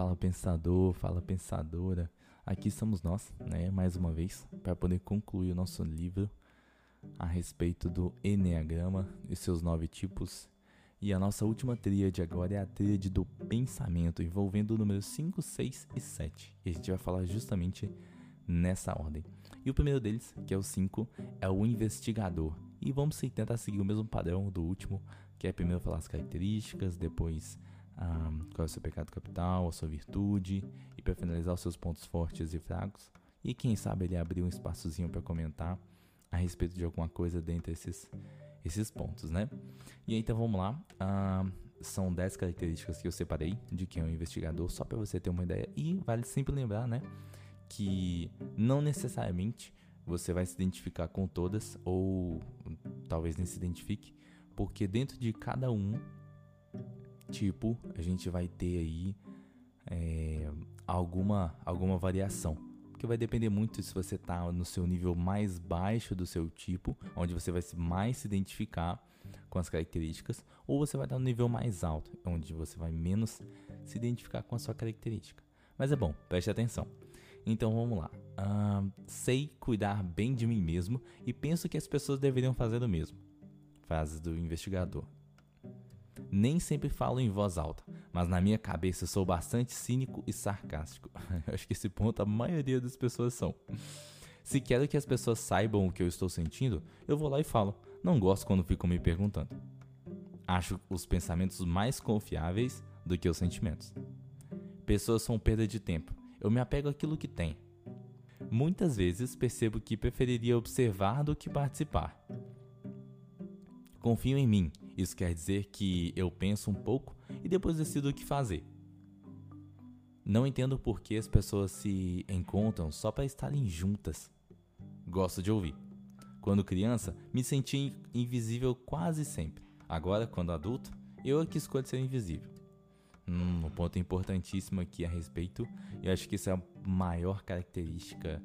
fala pensador, fala pensadora. Aqui estamos nós, né, mais uma vez, para poder concluir o nosso livro a respeito do Enneagrama e seus nove tipos. E a nossa última tríade agora é a tríade do pensamento, envolvendo o número 5, 6 e 7. E a gente vai falar justamente nessa ordem. E o primeiro deles, que é o 5, é o investigador. E vamos tentar seguir o mesmo padrão do último, que é primeiro falar as características, depois ah, qual é o seu pecado capital, a sua virtude, e para finalizar os seus pontos fortes e fracos. E quem sabe ele abrir um espaçozinho para comentar a respeito de alguma coisa dentre esses, esses pontos, né? E então vamos lá. Ah, são 10 características que eu separei de quem é um investigador, só para você ter uma ideia. E vale sempre lembrar, né? Que não necessariamente você vai se identificar com todas, ou talvez nem se identifique, porque dentro de cada um tipo a gente vai ter aí é, alguma, alguma variação. Que vai depender muito se você está no seu nível mais baixo do seu tipo, onde você vai mais se identificar com as características, ou você vai estar no nível mais alto, onde você vai menos se identificar com a sua característica. Mas é bom, preste atenção. Então vamos lá. Uh, sei cuidar bem de mim mesmo e penso que as pessoas deveriam fazer o mesmo. Frase do investigador. Nem sempre falo em voz alta, mas na minha cabeça sou bastante cínico e sarcástico. Acho que esse ponto a maioria das pessoas são. Se quero que as pessoas saibam o que eu estou sentindo, eu vou lá e falo. Não gosto quando ficam me perguntando. Acho os pensamentos mais confiáveis do que os sentimentos. Pessoas são perda de tempo. Eu me apego àquilo que tenho. Muitas vezes percebo que preferiria observar do que participar. Confio em mim. Isso quer dizer que eu penso um pouco e depois decido o que fazer. Não entendo por que as pessoas se encontram só para estarem juntas. Gosto de ouvir. Quando criança, me senti invisível quase sempre. Agora, quando adulto, eu é que escolho ser invisível. Hum, um ponto importantíssimo aqui a respeito, e acho que essa é a maior característica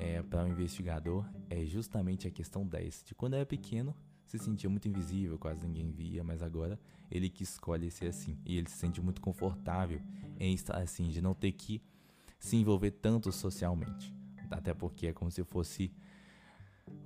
é, para um investigador, é justamente a questão 10. De quando era pequeno, se sentia muito invisível, quase ninguém via, mas agora ele que escolhe ser assim. E ele se sente muito confortável em estar assim, de não ter que se envolver tanto socialmente. Até porque é como se fosse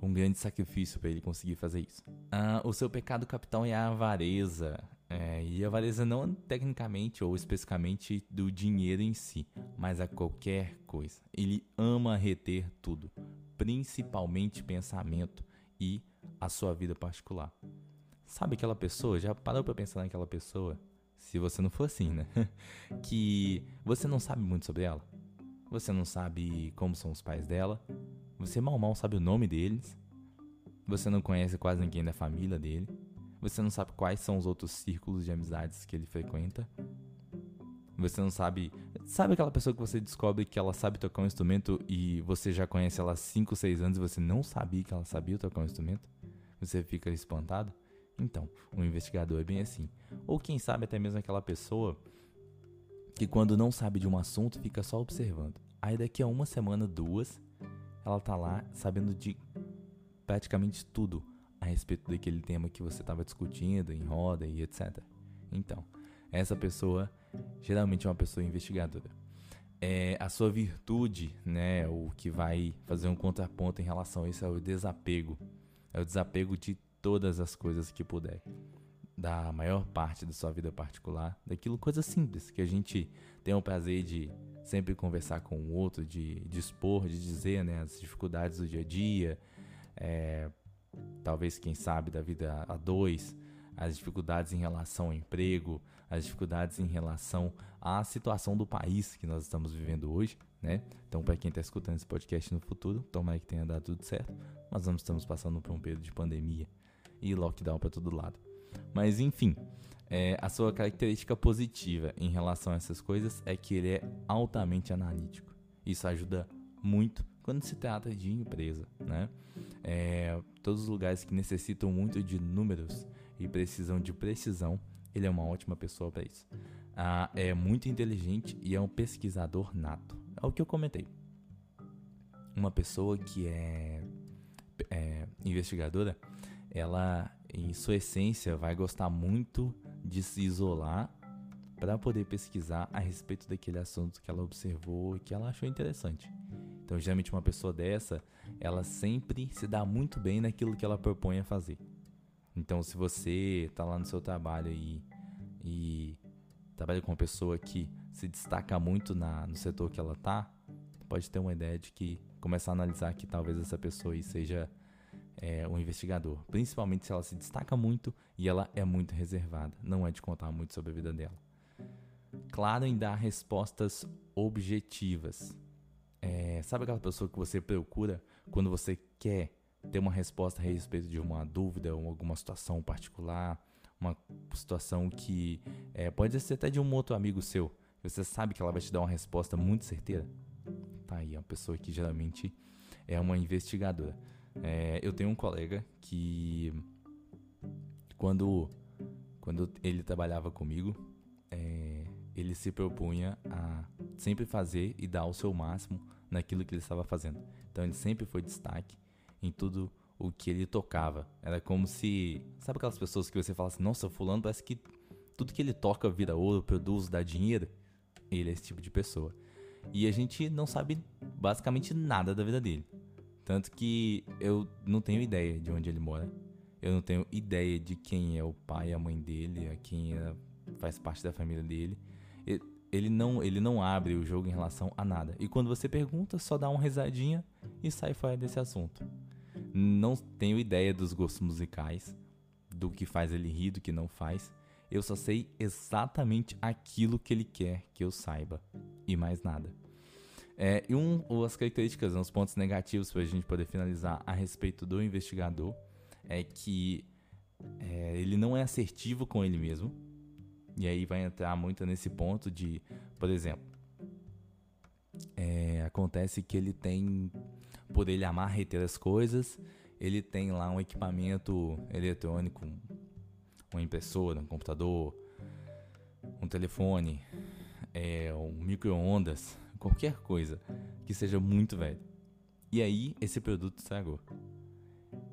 um grande sacrifício para ele conseguir fazer isso. Ah, o seu pecado capital é a avareza. É, e a avareza não tecnicamente ou especificamente do dinheiro em si, mas a qualquer coisa. Ele ama reter tudo, principalmente pensamento e a sua vida particular. Sabe aquela pessoa? Já parou para pensar naquela pessoa? Se você não for assim, né? que você não sabe muito sobre ela. Você não sabe como são os pais dela. Você mal mal sabe o nome deles. Você não conhece quase ninguém da família dele. Você não sabe quais são os outros círculos de amizades que ele frequenta. Você não sabe. Sabe aquela pessoa que você descobre que ela sabe tocar um instrumento e você já conhece ela há 5, 6 anos e você não sabia que ela sabia tocar um instrumento? Você fica espantado? Então, um investigador é bem assim. Ou quem sabe até mesmo aquela pessoa que quando não sabe de um assunto fica só observando. Aí daqui a uma semana, duas, ela tá lá sabendo de praticamente tudo a respeito daquele tema que você estava discutindo em roda e etc. Então, essa pessoa geralmente é uma pessoa investigadora. É, a sua virtude, né, o que vai fazer um contraponto em relação a isso é o desapego. É o desapego de todas as coisas que puder. Da maior parte da sua vida particular, daquilo, coisas simples, que a gente tem o prazer de sempre conversar com o outro, de, de expor, de dizer né, as dificuldades do dia a dia, é, talvez, quem sabe, da vida a dois, as dificuldades em relação ao emprego, as dificuldades em relação à situação do país que nós estamos vivendo hoje, né? Então, para quem está escutando esse podcast no futuro, tomara que tenha dado tudo certo. Nós não estamos passando por um período de pandemia e lockdown para todo lado. Mas, enfim, é, a sua característica positiva em relação a essas coisas é que ele é altamente analítico. Isso ajuda muito quando se trata de empresa, né? É, todos os lugares que necessitam muito de números e precisam de precisão, ele é uma ótima pessoa para isso. Ah, é muito inteligente e é um pesquisador nato. É o que eu comentei. Uma pessoa que é, é investigadora, ela, em sua essência, vai gostar muito de se isolar para poder pesquisar a respeito daquele assunto que ela observou e que ela achou interessante. Então, geralmente uma pessoa dessa, ela sempre se dá muito bem naquilo que ela propõe a fazer. Então, se você está lá no seu trabalho e, e trabalha com uma pessoa que se destaca muito na, no setor que ela tá, pode ter uma ideia de que começar a analisar que talvez essa pessoa seja é, um investigador. Principalmente se ela se destaca muito e ela é muito reservada. Não é de contar muito sobre a vida dela claro em dar respostas objetivas. É, sabe aquela pessoa que você procura quando você quer ter uma resposta a respeito de uma dúvida ou alguma situação particular, uma situação que é, pode ser até de um outro amigo seu. Você sabe que ela vai te dar uma resposta muito certeira. Tá aí, é uma pessoa que geralmente é uma investigadora. É, eu tenho um colega que quando quando ele trabalhava comigo, é, ele se propunha a sempre fazer e dar o seu máximo naquilo que ele estava fazendo. Então ele sempre foi destaque em tudo o que ele tocava. Era como se. Sabe aquelas pessoas que você fala assim: nossa, Fulano parece que tudo que ele toca vira ouro, produz, dá dinheiro? Ele é esse tipo de pessoa. E a gente não sabe basicamente nada da vida dele. Tanto que eu não tenho ideia de onde ele mora. Eu não tenho ideia de quem é o pai e a mãe dele, a quem é, faz parte da família dele ele não, ele não abre o jogo em relação a nada. E quando você pergunta, só dá uma risadinha e sai fora desse assunto. Não tenho ideia dos gostos musicais, do que faz ele rir, do que não faz. Eu só sei exatamente aquilo que ele quer que eu saiba e mais nada. É, e um, as características, os pontos negativos para a gente poder finalizar a respeito do investigador é que é, ele não é assertivo com ele mesmo e aí vai entrar muito nesse ponto de, por exemplo, é, acontece que ele tem, por ele amar reter as coisas, ele tem lá um equipamento eletrônico, uma impressora, um computador, um telefone, é, um micro-ondas, qualquer coisa que seja muito velho. E aí esse produto estragou.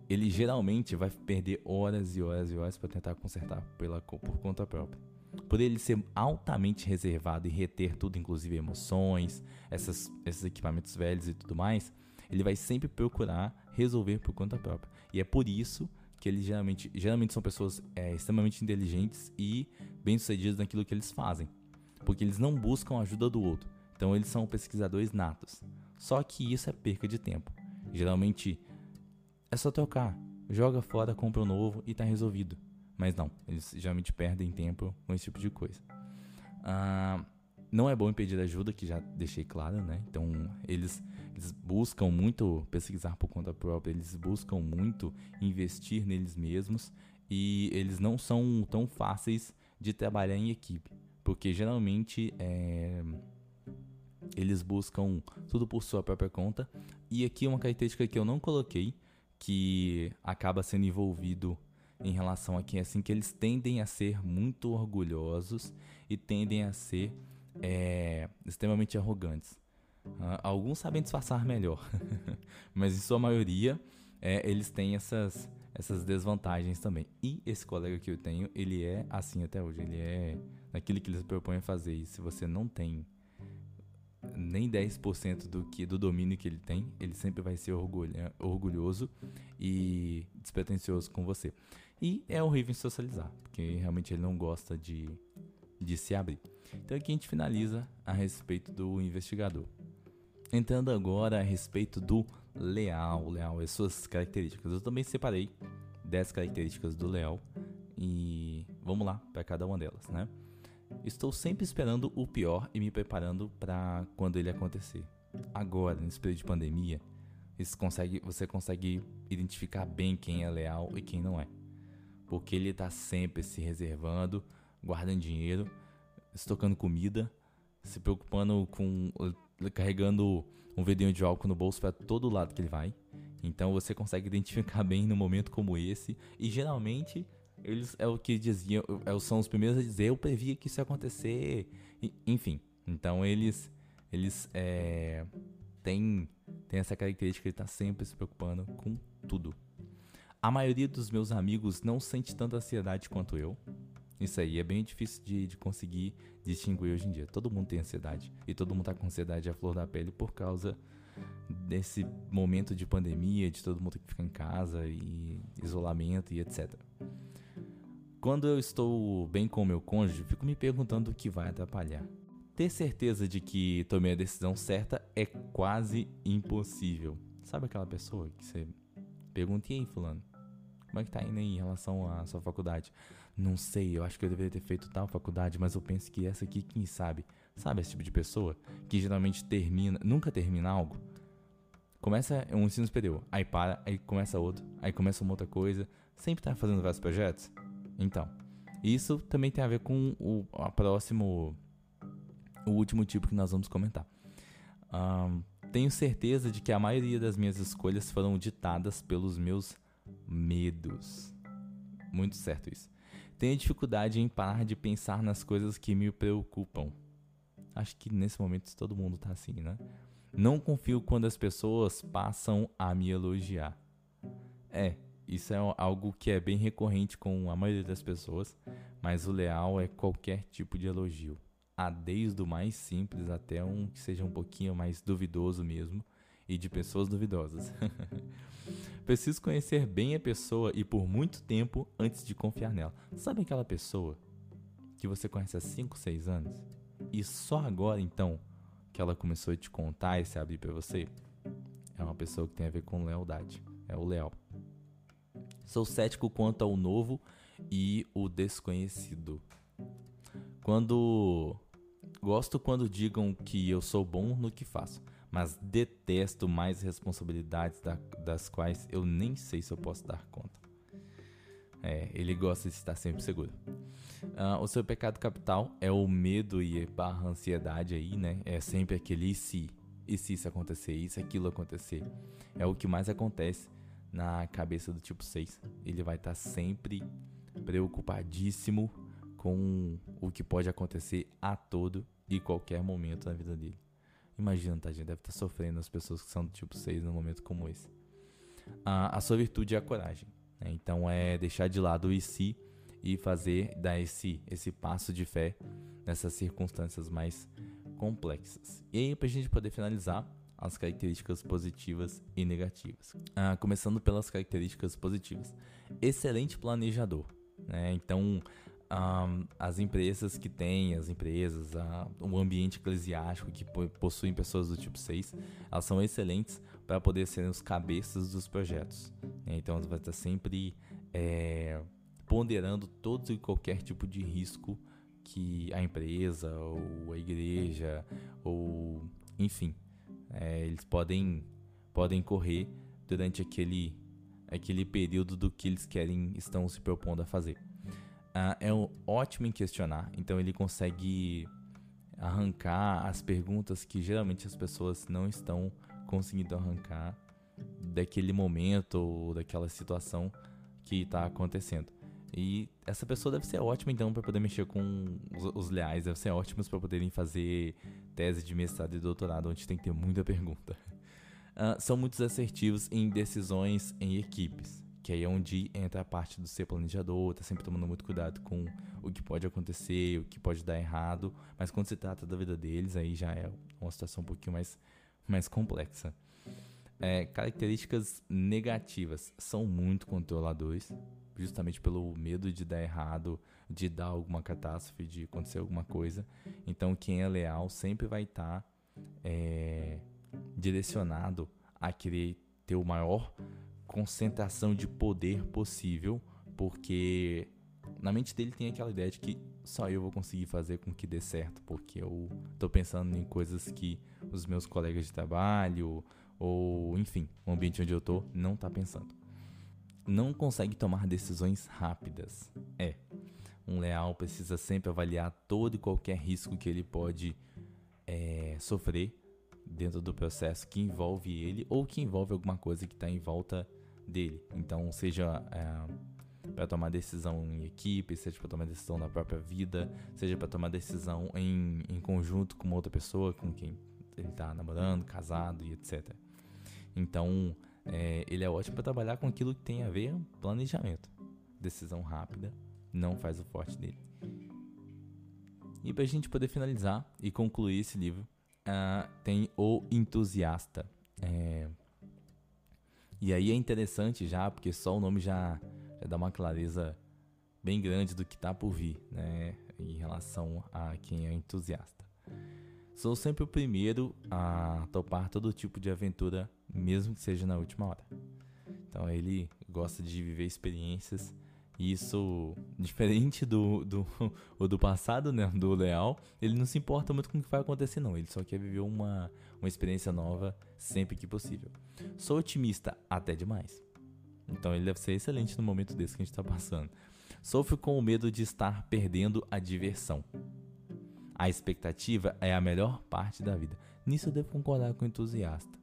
Ele geralmente vai perder horas e horas e horas para tentar consertar pela, por conta própria por ele ser altamente reservado e reter tudo, inclusive emoções, essas, esses equipamentos velhos e tudo mais, ele vai sempre procurar resolver por conta própria. E é por isso que eles geralmente, geralmente são pessoas é, extremamente inteligentes e bem-sucedidas naquilo que eles fazem, porque eles não buscam a ajuda do outro. Então eles são pesquisadores natos. Só que isso é perca de tempo. Geralmente é só trocar, joga fora, compra um novo e está resolvido. Mas não, eles geralmente perdem tempo com esse tipo de coisa. Ah, não é bom impedir ajuda, que já deixei claro, né? Então, eles, eles buscam muito pesquisar por conta própria, eles buscam muito investir neles mesmos e eles não são tão fáceis de trabalhar em equipe, porque geralmente é, eles buscam tudo por sua própria conta. E aqui uma característica que eu não coloquei, que acaba sendo envolvido em relação a quem assim que eles tendem a ser muito orgulhosos e tendem a ser é, extremamente arrogantes. Uh, alguns sabem disfarçar melhor, mas em sua maioria é, eles têm essas, essas desvantagens também. E esse colega que eu tenho, ele é assim até hoje. Ele é naquilo que eles propõem a fazer. E se você não tem nem 10% do que do domínio que ele tem, ele sempre vai ser orgulho, orgulhoso e despretensioso com você. E é horrível em socializar, porque realmente ele não gosta de, de se abrir. Então aqui a gente finaliza a respeito do investigador. Entrando agora a respeito do leal, leal e suas características. Eu também separei 10 características do leal e vamos lá para cada uma delas, né? Estou sempre esperando o pior e me preparando para quando ele acontecer. Agora, nesse período de pandemia, consegue, você consegue identificar bem quem é leal e quem não é porque ele está sempre se reservando, guardando dinheiro, estocando comida, se preocupando com carregando um vidrinho de álcool no bolso para todo lado que ele vai. Então você consegue identificar bem no momento como esse e geralmente eles é o que diziam, é, são os primeiros a dizer eu previa que isso ia acontecer, enfim. Então eles eles é, têm, têm essa característica de estar tá sempre se preocupando com tudo. A maioria dos meus amigos não sente tanta ansiedade quanto eu. Isso aí é bem difícil de, de conseguir distinguir hoje em dia. Todo mundo tem ansiedade. E todo mundo tá com ansiedade à flor da pele por causa desse momento de pandemia, de todo mundo que fica em casa e isolamento e etc. Quando eu estou bem com o meu cônjuge, fico me perguntando o que vai atrapalhar. Ter certeza de que tomei a decisão certa é quase impossível. Sabe aquela pessoa que você pergunta, e aí, fulano? Como é que tá indo em relação à sua faculdade? Não sei, eu acho que eu deveria ter feito tal faculdade, mas eu penso que essa aqui, quem sabe? Sabe esse tipo de pessoa que geralmente termina, nunca termina algo? Começa um ensino superior, aí para, aí começa outro, aí começa uma outra coisa, sempre tá fazendo vários projetos? Então, isso também tem a ver com o a próximo, o último tipo que nós vamos comentar. Um, tenho certeza de que a maioria das minhas escolhas foram ditadas pelos meus medos. Muito certo isso. Tenho dificuldade em parar de pensar nas coisas que me preocupam. Acho que nesse momento todo mundo tá assim, né? Não confio quando as pessoas passam a me elogiar. É, isso é algo que é bem recorrente com a maioria das pessoas, mas o leal é qualquer tipo de elogio. Há desde o mais simples até um que seja um pouquinho mais duvidoso mesmo e de pessoas duvidosas. Preciso conhecer bem a pessoa e por muito tempo antes de confiar nela. Sabe aquela pessoa que você conhece há 5, 6 anos e só agora então que ela começou a te contar e se abrir para você? É uma pessoa que tem a ver com lealdade. É o leal. Sou cético quanto ao novo e o desconhecido. Quando gosto quando digam que eu sou bom no que faço, mas detesto mais responsabilidades da, das quais eu nem sei se eu posso dar conta. É, ele gosta de estar sempre seguro. Uh, o seu pecado capital é o medo e barra ansiedade aí, né? É sempre aquele e se, e se isso acontecer, e se aquilo acontecer. É o que mais acontece na cabeça do tipo 6. Ele vai estar sempre preocupadíssimo com o que pode acontecer a todo e qualquer momento na vida dele. Imagina, tadinho, deve estar tá sofrendo as pessoas que são do tipo 6 num momento como esse. A, a sua virtude é a coragem. Né? Então é deixar de lado o e si e fazer dar esse, esse passo de fé nessas circunstâncias mais complexas. E aí, para a gente poder finalizar, as características positivas e negativas. Ah, começando pelas características positivas. Excelente planejador. Né? Então, um, as empresas que têm, as empresas, o ambiente eclesiástico que possuem pessoas do tipo 6, elas são excelentes para poder serem os cabeças dos projetos. Né? Então, elas vão estar sempre é, ponderando todo e qualquer tipo de risco que a empresa, ou a igreja, ou enfim, é, eles podem, podem correr durante aquele, aquele período do que eles querem, estão se propondo a fazer. Uh, é um ótimo em questionar, então ele consegue arrancar as perguntas que geralmente as pessoas não estão conseguindo arrancar daquele momento ou daquela situação que está acontecendo. E essa pessoa deve ser ótima então para poder mexer com os, os leais, deve ser ótimos para poderem fazer tese de mestrado e doutorado, onde tem que ter muita pergunta. Uh, são muito assertivos em decisões em equipes, que aí é onde entra a parte do ser planejador, tá sempre tomando muito cuidado com o que pode acontecer, o que pode dar errado, mas quando se trata da vida deles, aí já é uma situação um pouquinho mais, mais complexa. É, características negativas são muito controladores, justamente pelo medo de dar errado, de dar alguma catástrofe, de acontecer alguma coisa. Então, quem é leal sempre vai estar tá, é, direcionado a querer ter o maior concentração de poder possível, porque na mente dele tem aquela ideia de que só eu vou conseguir fazer com que dê certo, porque eu tô pensando em coisas que os meus colegas de trabalho ou enfim, o ambiente onde eu tô não tá pensando não consegue tomar decisões rápidas. É, um leal precisa sempre avaliar todo e qualquer risco que ele pode é, sofrer dentro do processo que envolve ele ou que envolve alguma coisa que está em volta dele. Então, seja é, para tomar decisão em equipe, seja para tomar decisão na própria vida, seja para tomar decisão em, em conjunto com outra pessoa com quem ele está namorando, casado e etc. Então, é, ele é ótimo para trabalhar com aquilo que tem a ver planejamento, decisão rápida não faz o forte dele. E para a gente poder finalizar e concluir esse livro, uh, tem O Entusiasta. É... E aí é interessante já, porque só o nome já, já dá uma clareza bem grande do que está por vir, né? Em relação a quem é entusiasta. Sou sempre o primeiro a topar todo tipo de aventura, mesmo que seja na última hora. Então ele gosta de viver experiências isso, diferente do, do, do passado, né, do Leal, ele não se importa muito com o que vai acontecer, não. Ele só quer viver uma, uma experiência nova sempre que possível. Sou otimista até demais. Então ele deve ser excelente no momento desse que a gente está passando. Sofro com o medo de estar perdendo a diversão. A expectativa é a melhor parte da vida. Nisso eu devo concordar com o entusiasta.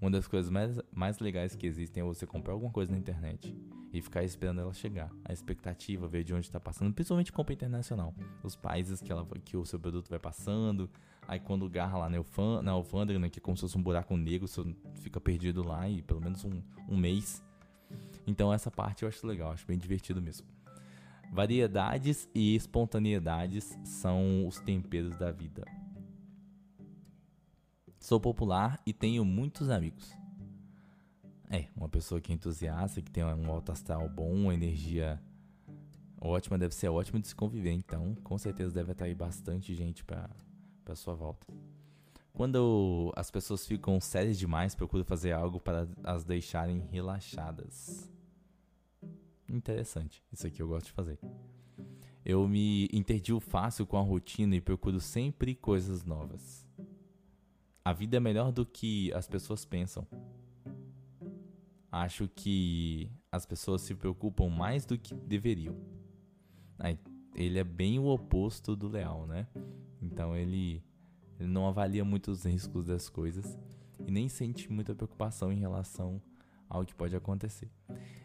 Uma das coisas mais, mais legais que existem é você comprar alguma coisa na internet e ficar esperando ela chegar. A expectativa, ver de onde está passando, principalmente compra internacional. Os países que, ela, que o seu produto vai passando, aí quando garra lá na, alfândega, né, que é como se fosse um buraco negro, você fica perdido lá e pelo menos um, um mês. Então essa parte eu acho legal, acho bem divertido mesmo. Variedades e espontaneidades são os temperos da vida. Sou popular e tenho muitos amigos. É, uma pessoa que é entusiasta, que tem um alto astral bom, uma energia ótima, deve ser ótimo de se conviver. Então, com certeza deve atrair bastante gente para sua volta. Quando as pessoas ficam sérias demais, procuro fazer algo para as deixarem relaxadas. Interessante. Isso aqui eu gosto de fazer. Eu me interdio fácil com a rotina e procuro sempre coisas novas. A vida é melhor do que as pessoas pensam. Acho que as pessoas se preocupam mais do que deveriam. Ele é bem o oposto do leal, né? Então ele, ele não avalia muito os riscos das coisas e nem sente muita preocupação em relação ao que pode acontecer.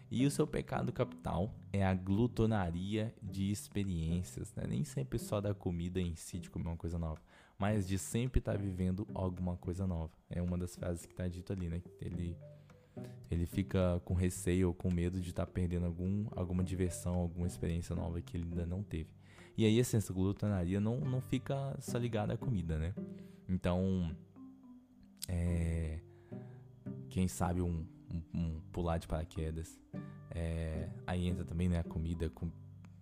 E o seu pecado capital é a glutonaria de experiências, né? nem sempre só da comida em si, de comer uma coisa nova, mas de sempre estar tá vivendo alguma coisa nova. É uma das frases que está dito ali, né? Ele, ele fica com receio ou com medo de estar tá perdendo algum, alguma diversão, alguma experiência nova que ele ainda não teve. E aí, assim, essa glutonaria não, não fica só ligada à comida, né? Então, é, quem sabe um, um, um pular de paraquedas. É, aí entra também né, a comida, com,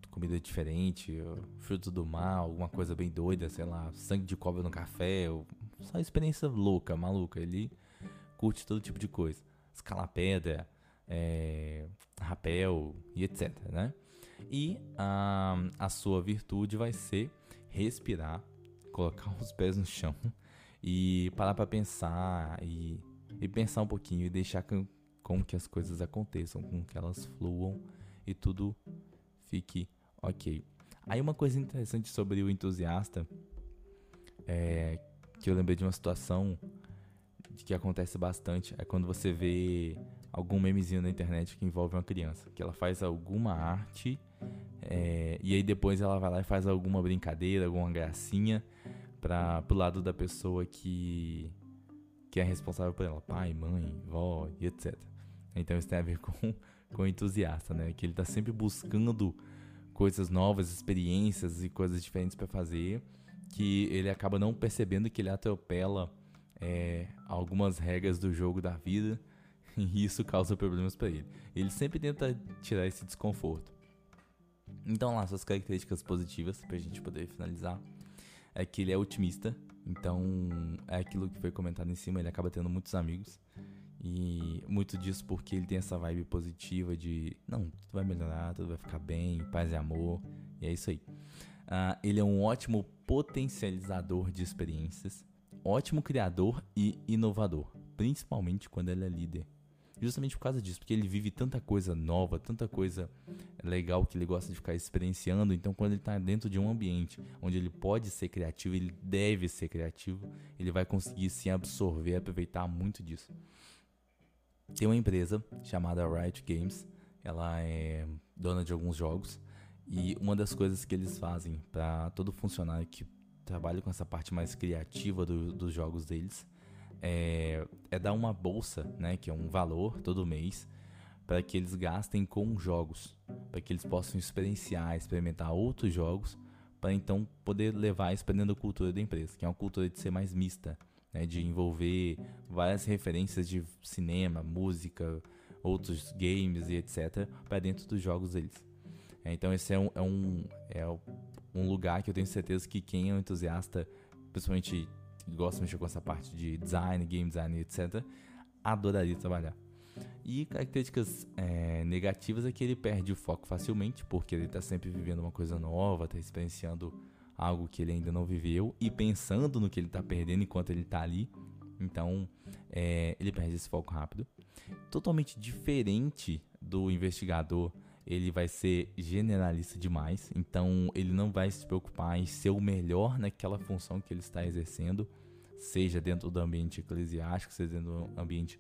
comida diferente, frutos do mar, alguma coisa bem doida, sei lá, sangue de cobra no café, ou, só experiência louca, maluca. Ele curte todo tipo de coisa. Escalar pedra, é, rapel e etc, né? E a, a sua virtude vai ser respirar, colocar os pés no chão e parar para pensar e, e pensar um pouquinho e deixar com que as coisas aconteçam, com que elas fluam e tudo fique ok. Aí uma coisa interessante sobre o entusiasta é que eu lembrei de uma situação que acontece bastante é quando você vê algum memezinho na internet que envolve uma criança, que ela faz alguma arte é, e aí depois ela vai lá e faz alguma brincadeira, alguma gracinha para pro lado da pessoa que que é responsável por ela, pai, mãe, vó e etc. Então isso tem a ver com, com o entusiasta, né? Que ele está sempre buscando coisas novas, experiências e coisas diferentes para fazer, que ele acaba não percebendo que ele atropela é, algumas regras do jogo da vida e isso causa problemas para ele. Ele sempre tenta tirar esse desconforto. Então lá suas características positivas para a gente poder finalizar é que ele é otimista, então é aquilo que foi comentado em cima, ele acaba tendo muitos amigos e muito disso porque ele tem essa vibe positiva de não, tudo vai melhorar, tudo vai ficar bem, paz e amor, e é isso aí. Uh, ele é um ótimo potencializador de experiências, ótimo criador e inovador, principalmente quando ele é líder. Justamente por causa disso, porque ele vive tanta coisa nova, tanta coisa legal que ele gosta de ficar experienciando. Então, quando ele está dentro de um ambiente onde ele pode ser criativo, ele deve ser criativo, ele vai conseguir se absorver aproveitar muito disso. Tem uma empresa chamada Riot Games, ela é dona de alguns jogos e uma das coisas que eles fazem para todo funcionário que trabalha com essa parte mais criativa do, dos jogos deles é, é, dar uma bolsa, né, que é um valor todo mês, para que eles gastem com jogos. para que eles possam experienciar, experimentar outros jogos, para então poder levar isso da cultura da empresa, que é uma cultura de ser mais mista, né, de envolver várias referências de cinema, música, outros games e etc. para dentro dos jogos deles. É, então esse é um, é, um, é um lugar que eu tenho certeza que quem é um entusiasta, principalmente gosta de mexer com essa parte de design, game design, etc., adoraria trabalhar. E características é, negativas é que ele perde o foco facilmente, porque ele está sempre vivendo uma coisa nova, está experienciando algo que ele ainda não viveu e pensando no que ele está perdendo enquanto ele está ali. Então, é, ele perde esse foco rápido. Totalmente diferente do investigador, ele vai ser generalista demais. Então, ele não vai se preocupar em ser o melhor naquela função que ele está exercendo, seja dentro do ambiente eclesiástico, seja dentro do ambiente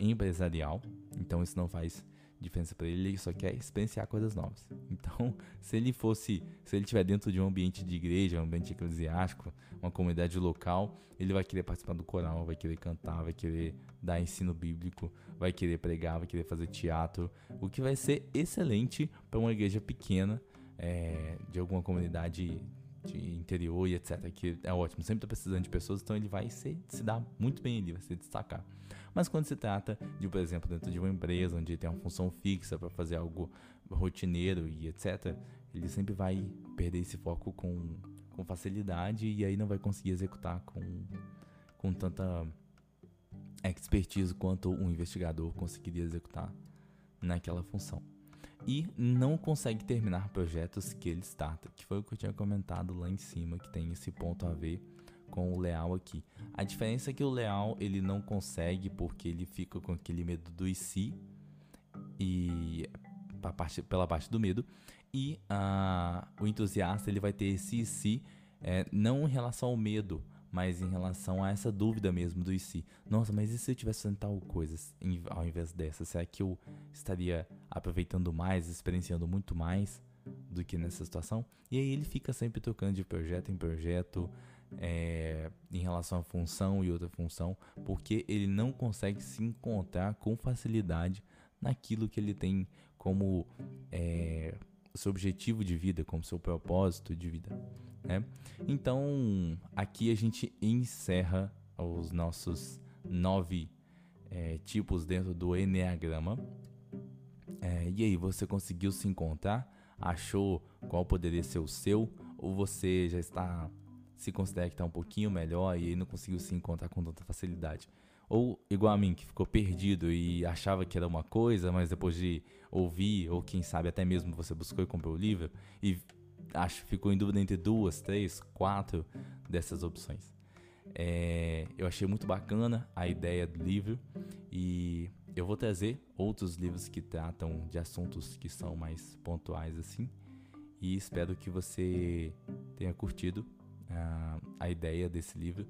empresarial. Então, isso não faz diferença para ele, ele só quer experienciar coisas novas. Então, se ele fosse, se ele estiver dentro de um ambiente de igreja, um ambiente eclesiástico, uma comunidade local, ele vai querer participar do coral, vai querer cantar, vai querer dar ensino bíblico, vai querer pregar, vai querer fazer teatro, o que vai ser excelente para uma igreja pequena, é, de alguma comunidade de interior e etc. Que é ótimo, sempre está precisando de pessoas, então ele vai se, se dar muito bem ali, vai se destacar. Mas quando se trata de, por exemplo, dentro de uma empresa onde tem uma função fixa para fazer algo rotineiro e etc., ele sempre vai perder esse foco com, com facilidade e aí não vai conseguir executar com, com tanta expertise quanto um investigador conseguiria executar naquela função. E não consegue terminar projetos que ele starta, que foi o que eu tinha comentado lá em cima, que tem esse ponto a ver com o leal aqui. A diferença é que o leal ele não consegue porque ele fica com aquele medo do IC e pela parte do medo e uh, o entusiasta ele vai ter esse IC é, não em relação ao medo, mas em relação a essa dúvida mesmo do IC. Nossa, mas e se eu tivesse fazendo tal coisa ao invés dessa? Será que eu estaria aproveitando mais, experienciando muito mais do que nessa situação? E aí ele fica sempre tocando de projeto em projeto, é, em relação à função e outra função, porque ele não consegue se encontrar com facilidade naquilo que ele tem como é, seu objetivo de vida, como seu propósito de vida. Né? Então, aqui a gente encerra os nossos nove é, tipos dentro do Enneagrama. É, e aí, você conseguiu se encontrar? Achou qual poderia ser o seu? Ou você já está se considera que está um pouquinho melhor e não conseguiu se encontrar com tanta facilidade. Ou igual a mim, que ficou perdido e achava que era uma coisa, mas depois de ouvir, ou quem sabe até mesmo você buscou e comprou o livro, e acho ficou em dúvida entre duas, três, quatro dessas opções. É, eu achei muito bacana a ideia do livro e eu vou trazer outros livros que tratam de assuntos que são mais pontuais assim. E espero que você tenha curtido a, a ideia desse livro.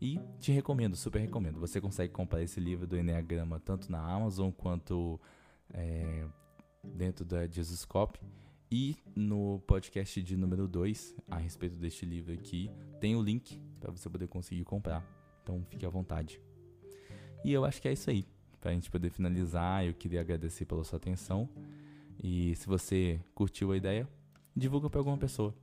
E te recomendo, super recomendo. Você consegue comprar esse livro do Enneagrama tanto na Amazon quanto é, dentro da Jesuscope. E no podcast de número 2, a respeito deste livro aqui, tem o link para você poder conseguir comprar. Então fique à vontade. E eu acho que é isso aí. Para a gente poder finalizar, eu queria agradecer pela sua atenção. E se você curtiu a ideia, divulga para alguma pessoa